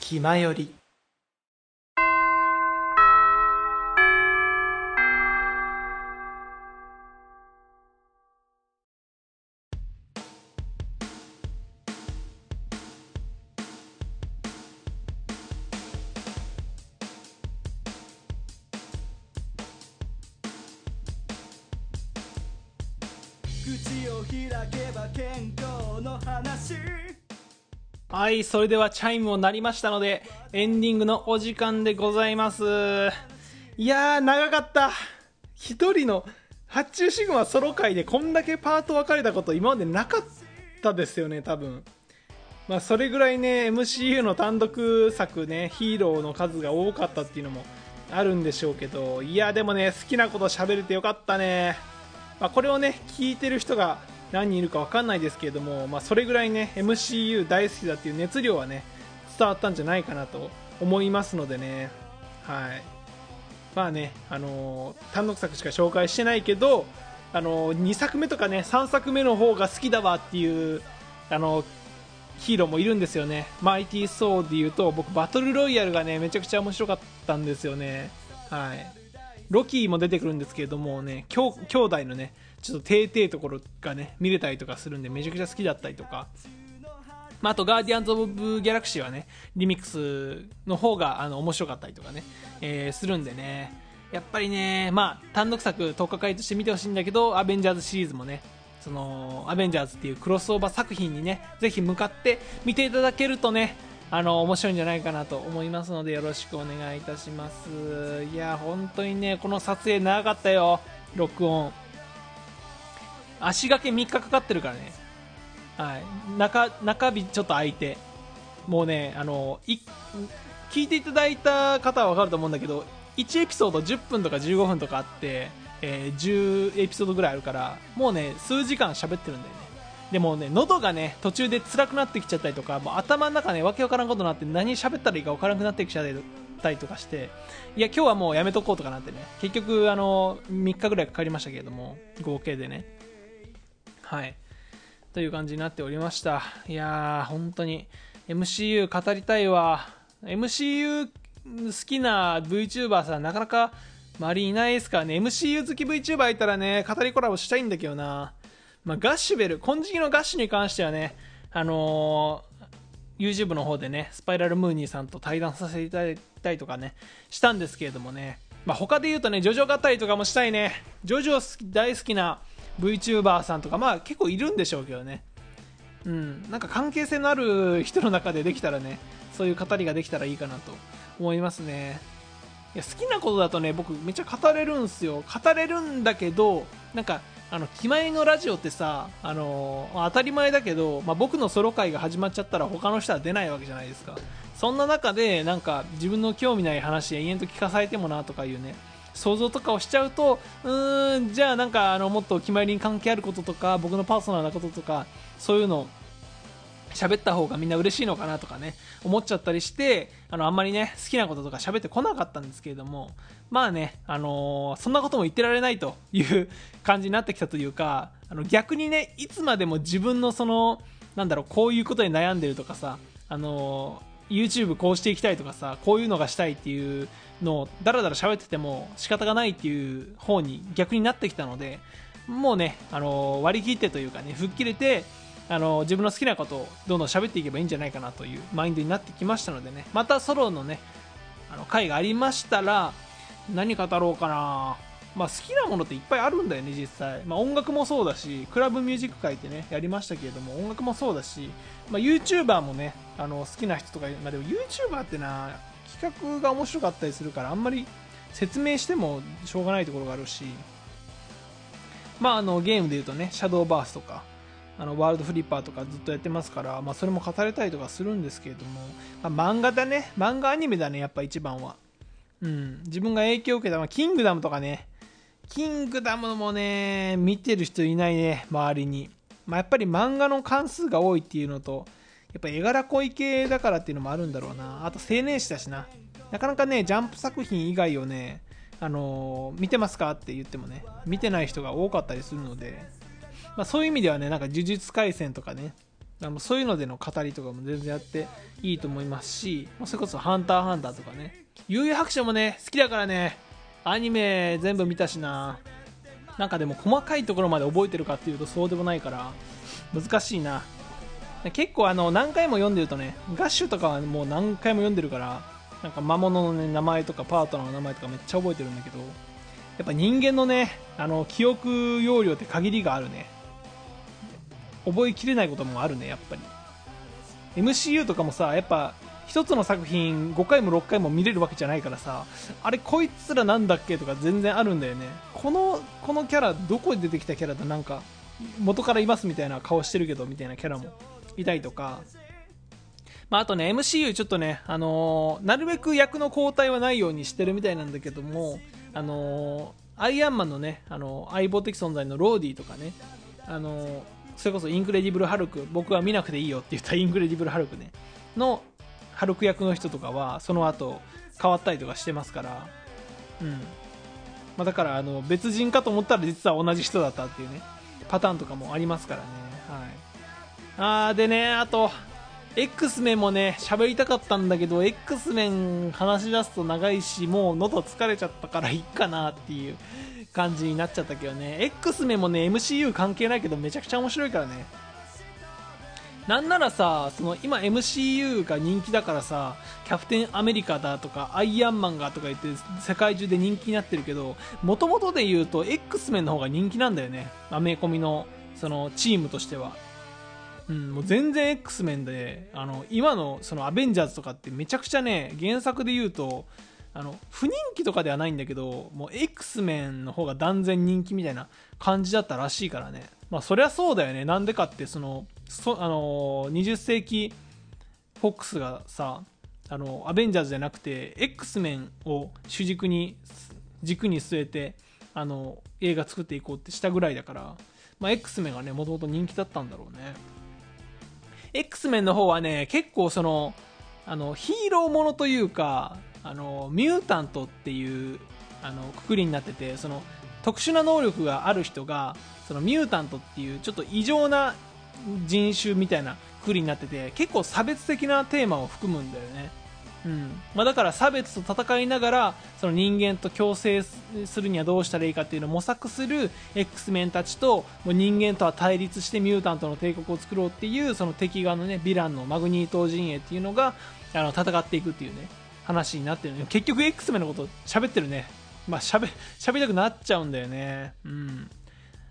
気まより。口を開けば健康の話。はいそれではチャイムも鳴りましたのでエンディングのお時間でございます。いやー長かった。一人の発注シグマソロ回でこんだけパート分かれたこと今までなかったですよね多分。まあそれぐらいね MCU の単独作ねヒーローの数が多かったっていうのもあるんでしょうけど。いやでもね好きなこと喋れてよかったね。まあ、これをね聞いてる人が何人いるか分かんないですけれども、まあ、それぐらいね MCU 大好きだっていう熱量はね伝わったんじゃないかなと思いますのでね。はい。まあねあのー単独作しか紹介してないけどあのー2作目とかね3作目の方が好きだわっていうあのーヒーローもいるんですよね。マイティー・ソーでいうと僕バトルロイヤルがねめちゃくちゃ面白かったんですよね。はい。ロキーも出てくるんですけれどもね、兄兄弟のね、ちょっと低々ところがね、見れたりとかするんで、めちゃくちゃ好きだったりとか、まあ、あと、ガーディアンズ・オブ・ギャラクシーはね、リミックスの方があの面白かったりとかね、えーするんでね、やっぱりね、まあ、単独作、特化会として見てほしいんだけど、アベンジャーズシリーズもね、その、アベンジャーズっていうクロスオーバー作品にね、ぜひ向かって見ていただけるとね、あの、面白いんじゃないかなと思いますので、よろしくお願いいたします。いや、本当にね、この撮影長かったよ、録音。足掛け3日かかってるからね。はい。中、中日ちょっと空いて。もうね、あの、い、聞いていただいた方はわかると思うんだけど、1エピソード10分とか15分とかあって、えー10エピソードぐらいあるから、もうね、数時間喋ってるんだよね。でもね、喉がね、途中で辛くなってきちゃったりとか、もう頭の中ね、わけわからんことになって何喋ったらいいかわからなくなってきちゃったりとかして、いや、今日はもうやめとこうとかなってね、結局、あの、3日ぐらいかかりましたけれども、合計でね。はい。という感じになっておりました。いやー、本当に、MCU 語りたいわ。MCU 好きな VTuber さん、なかなか周りいないですからね、MCU 好き VTuber いたらね、語りコラボしたいんだけどな。まあ、ガッシュベル、金色のガッシュに関してはね、あのー YouTube の方でね、スパイラルムーニーさんと対談させていただいたりとかね、したんですけれどもね、まあ、他で言うとね、ジョジョ語りとかもしたいね。ジョジョ大好きな VTuber さんとか、まあ結構いるんでしょうけどね。うん、なんか関係性のある人の中でできたらね、そういう語りができたらいいかなと思いますね。いや好きなことだとね、僕めっちゃ語れるんすよ。語れるんだけど、なんか、あの、気前のラジオってさ、あのまあ当たり前だけど、まあ、僕のソロ会が始まっちゃったら他の人は出ないわけじゃないですか。そんな中で、なんか自分の興味ない話延々と聞かされてもなとかいうね、想像とかをしちゃうと、うーん、じゃあなんかあの、もっと決まりに関係あることとか、僕のパーソナルなこととか、そういうの喋った方がみんな嬉しいのかなとかね、思っちゃったりして、あの、あんまりね、好きなこととか喋ってこなかったんですけれども、まあね、あのーそんなことも言ってられないという感じになってきたというか、あの、逆にね、いつまでも自分のその、なんだろう、こういうことに悩んでるとかさ、あのー YouTube こうしていきたいとかさ、こういうのがしたいっていうのをだらだら喋ってても仕方がないっていう方に逆になってきたので、もうね、あの割り切ってというかね、吹っ切れて、あの自分の好きなことをどんどん喋っていけばいいんじゃないかなというマインドになってきましたのでね。またソロのねあの回がありましたら何語ろうかな。まあ好きなものっていっぱいあるんだよね実際、まあ、音楽もそうだしクラブミュージック界ってねやりましたけれども音楽もそうだし、まあ、YouTuber もねあの好きな人とか、まあ、でも YouTuber ってな企画が面白かったりするからあんまり説明してもしょうがないところがあるし。まああのゲームで言うとねシャドーバースとかあのワールドフリッパーとかずっとやってますから、まあ、それも語れたりとかするんですけれども、まあ、漫画だね。漫画アニメだねやっぱ一番は、うん、自分が影響を受けた、まあ、キングダムとかね。キングダムもね見てる人いないね周りに、まあ、やっぱり漫画の関数が多いっていうのとやっぱ絵柄濃い系だからっていうのもあるんだろうな。あと青年誌だしな。なかなかねジャンプ作品以外をねあのー見てますかって言ってもね見てない人が多かったりするのでまあ、そういう意味ではね、なんか呪術廻戦とかね、あのそういうのでの語りとかも全然やっていいと思いますし、まあ、それこそ「ハンターハンター」とかね悠々白書もね好きだからね。アニメ全部見たしな。なんかでも細かいところまで覚えてるかっていうとそうでもないから難しいな。結構あの何回も読んでるとねガッシュとかはもう何回も読んでるからなんか魔物の、ね、名前とかパートナーの名前とかめっちゃ覚えてるんだけどやっぱ人間のねあの記憶容量って限りがあるね。覚えきれないこともあるねやっぱり。MCU とかもさやっぱ一つの作品5回も6回も見れるわけじゃないからさあれこいつらなんだっけとか全然あるんだよね。このこのキャラどこで出てきたキャラだなんか元からいますみたいな顔してるけどみたいなキャラも。いたりとか。まあ、あとね MCU ちょっとね、あのー、なるべく役の交代はないようにしてるみたいなんだけども、あのー、アイアンマンのね、あのー、相棒的存在のローディとかね、あのそれこそインクレディブル・ハルク僕は見なくていいよって言った インクレディブル・ハルクねのハルク役の人とかはその後変わったりとかしてますからうん。まあ、だからあの別人かと思ったら実は同じ人だったっていうねパターンとかもありますからね。あーでねあと X メンもね喋りたかったんだけど X メン話し出すと長いしもう喉疲れちゃったからいいかなっていう感じになっちゃったけどね。X メンもね MCU 関係ないけどめちゃくちゃ面白いからね。なんならさその今 MCU が人気だからさキャプテンアメリカだとかアイアンマンがとか言って世界中で人気になってるけどもともとで言うと X メンの方が人気なんだよね。アメコミのそのチームとしては。うん、もう全然 X メンであの今のそのアベンジャーズとかってめちゃくちゃね原作で言うとあの不人気とかではないんだけどもう X メンの方が断然人気みたいな感じだったらしいからね。まあそりゃそうだよね。なんでかってそのそあの20世紀フォックスがさあのアベンジャーズじゃなくて X メンを主軸に軸に据えてあの映画作っていこうってしたぐらいだから、まあ、X メンがねもともと人気だったんだろうね。X メンの方はね結構そのあのヒーローものというかあのミュータントっていうあのくくりになっててその特殊な能力がある人がそのミュータントっていうちょっと異常な人種みたいなくくりになってて結構差別的なテーマを含むんだよね、うん。まあ、だから差別と戦いながらその人間と共生するにはどうしたらいいかっていうのを模索する X メンたちともう人間とは対立してミュータントの帝国を作ろうっていうその敵側のねヴィランのマグニート陣営っていうのがあの戦っていくっていうね話になってる結局 X メンのこと喋ってるね。まあ喋喋りたくなっちゃうんだよね。うん。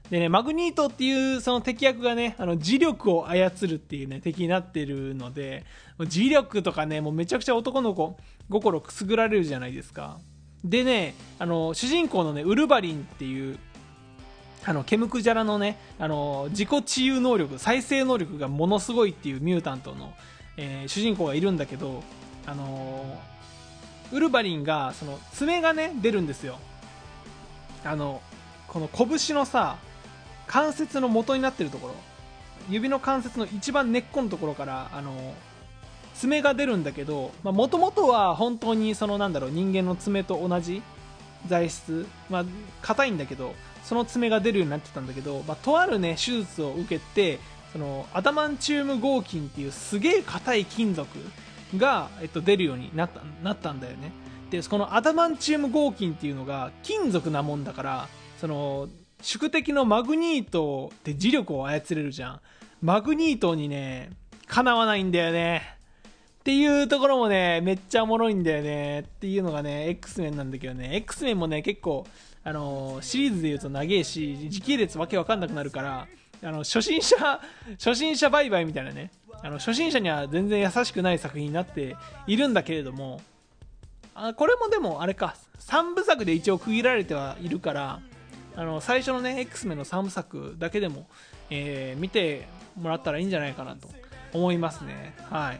でねマグニートっていうその敵役がねあの磁力を操るっていうね敵になってるので磁力とかねもうめちゃくちゃ男の子心くすぐられるじゃないですか。でねあの主人公のねウルヴァリンっていうあのケムクジャラのねあの自己治癒能力再生能力がものすごいっていうミュータントの、えー、主人公がいるんだけどあのウルヴァリンがその爪がね出るんですよ。あのこの拳のさ関節の元になってるところ。指の関節の一番根っこのところからあの爪が出るんだけどもともとは本当にそのなんだろう人間の爪と同じ材質まあ硬いんだけどその爪が出るようになってたんだけど、まあ、とあるね手術を受けてそのアダマンチウム合金っていうすげえ硬い金属が、えっと、出るようになったなったんだよね。でこのアダマンチウム合金っていうのが金属なもんだからその宿敵のマグニートって磁力を操れるじゃん。マグニートにねかなわないんだよね。っていうところもねめっちゃおもろいんだよね。っていうのがね X メンなんだけどね。X メンもね結構あのシリーズで言うと長えし時系列わけわかんなくなるからあの初心者初心者売買みたいなね。あの初心者には全然優しくない作品になっているんだけれども。あこれもでもあれか。3部作で一応区切られてはいるからあの最初のね X メンの3部作だけでも、えー、見てもらったらいいんじゃないかなと思いますね。はい。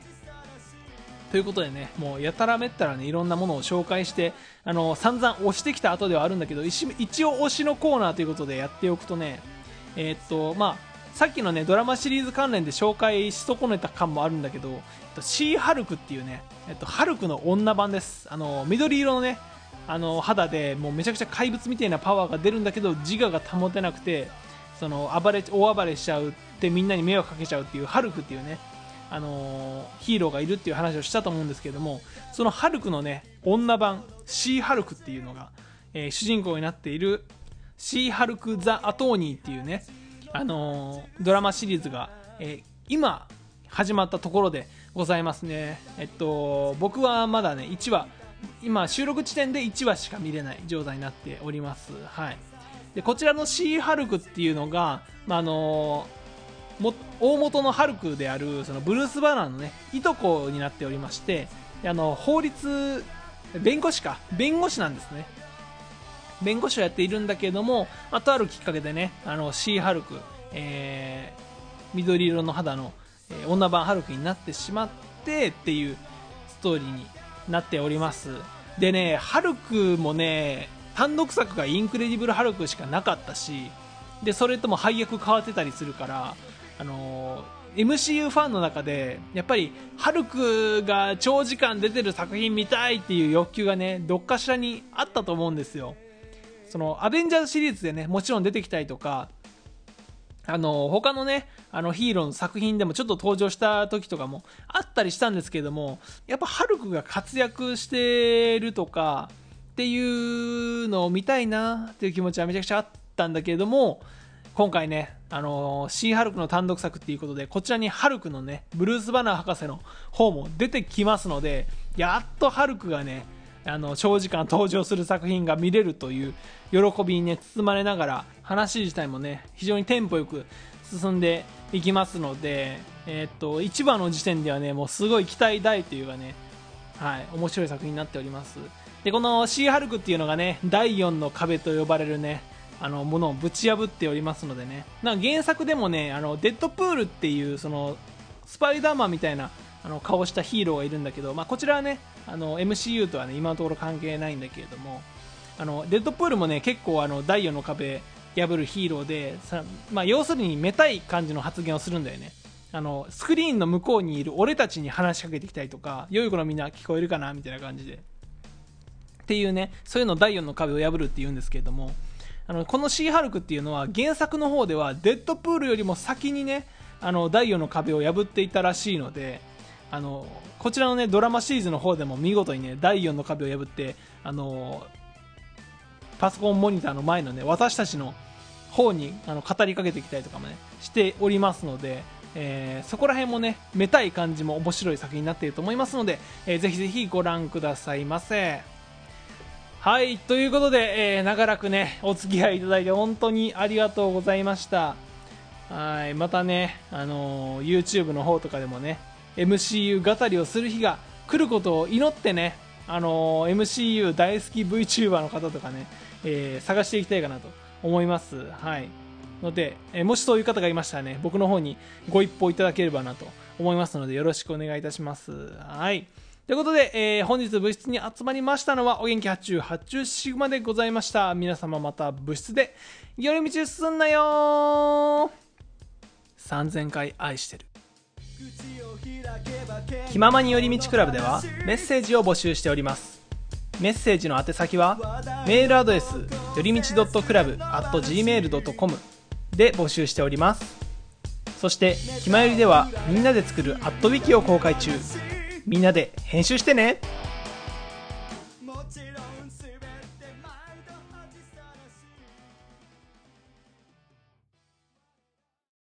ということでねもうやたらめったらねいろんなものを紹介してあの散々押してきた後ではあるんだけど一応推しのコーナーということでやっておくとねえー、っとまあさっきのねドラマシリーズ関連で紹介し損ねた感もあるんだけどシーハルクっていうね、えっと、ハルクの女版です。あの緑色のねあの肌でもうめちゃくちゃ怪物みたいなパワーが出るんだけど自我が保てなくてその暴れ大暴れしちゃうってみんなに迷惑かけちゃうっていうハルクっていうね、あのヒーローがいるっていう話をしたと思うんですけれどもそのハルクのね女版シーハルクっていうのが、えー主人公になっているシーハルク・ザ・アトーニーっていうね、あのドラマシリーズが、えー今始まったところでございますね。えっと僕はまだね1話今収録地点で1話しか見れない状態になっております。はい。でこちらのシーハルクっていうのが、まああのも大元のハルクであるそのブルース・バナーのねいとこになっておりましてあの法律弁護士か。弁護士なんですね。弁護士をやっているんだけれども、まあ、とあるきっかけでねあのシーハルク、えー緑色の肌の、えー女版ハルクになってしまってっていうストーリーになっております。でねハルクもね単独作がインクレディブル・ハルクしかなかったしでそれとも配役変わってたりするからあのー MCU ファンの中でやっぱりハルクが長時間出てる作品見たいっていう欲求がねどっかしらにあったと思うんですよ。そのアベンジャーズシリーズでねもちろん出てきたりとかあの他のねあのヒーローの作品でもちょっと登場した時とかもあったりしたんですけれどもやっぱハルクが活躍してるとかっていうのを見たいなっていう気持ちはめちゃくちゃあったんだけれども今回ね、あのシーハルクの単独作っていうことでこちらにハルクのねブルース・バナー博士の方も出てきますのでやっとハルクがねあの長時間登場する作品が見れるという喜びにね包まれながら話自体もね非常にテンポよく進んでいきますので、えーっと1話の時点ではねもうすごい期待大というかねはい、面白い作品になっております。でこのシーハルクっていうのがね第4の壁と呼ばれるねあのものをぶち破っておりますのでね。なんか原作でもねあのデッドプールっていうそのスパイダーマンみたいなあの顔したヒーローがいるんだけど、まあ、こちらはねあの MCU とはね今のところ関係ないんだけれどもあのデッドプールもね結構あの第4の壁破るヒーローでさ、まあ、要するにめたい感じの発言をするんだよね。あのスクリーンの向こうにいる俺たちに話しかけてきたりとか良い子のみんな聞こえるかなみたいな感じで。っていうねそういうのを第4の壁を破るっていうんですけれどもあのこのシーハルクっていうのは原作の方ではデッドプールよりも先にねあの第4の壁を破っていたらしいのであのこちらのねドラマシリーズの方でも見事にね第4の壁を破ってあのパソコンモニターの前のね私たちの方にあの語りかけてきたりとかもねしておりますので、えーそこら辺もねめたい感じも面白い作品になっていると思いますので、えーぜひぜひご覧くださいませ。はいということで、えー長らくねお付き合いいただいて本当にありがとうございました。はいまたね、あのー YouTube の方とかでもね MCU 語りをする日が来ることを祈ってね、あの MCU 大好き VTuber の方とかね、えー探していきたいかなと思います。はい。ので、えーもしそういう方がいましたらね、僕の方にご一報いただければなと思いますので、よろしくお願いいたします。はい。ということで、えー本日部室に集まりましたのは、お元気発注発注シグマでございました。皆様また部室で、寄り道進んなよ3000回愛してる。口を開けば気ままに寄り道クラブではメッセージを募集しております。メッセージの宛先はメールアドレスよりみち .club.gmail.com で募集しております。そして「ひまより」ではみんなで作るアットウィキを公開中。みんなで編集してね。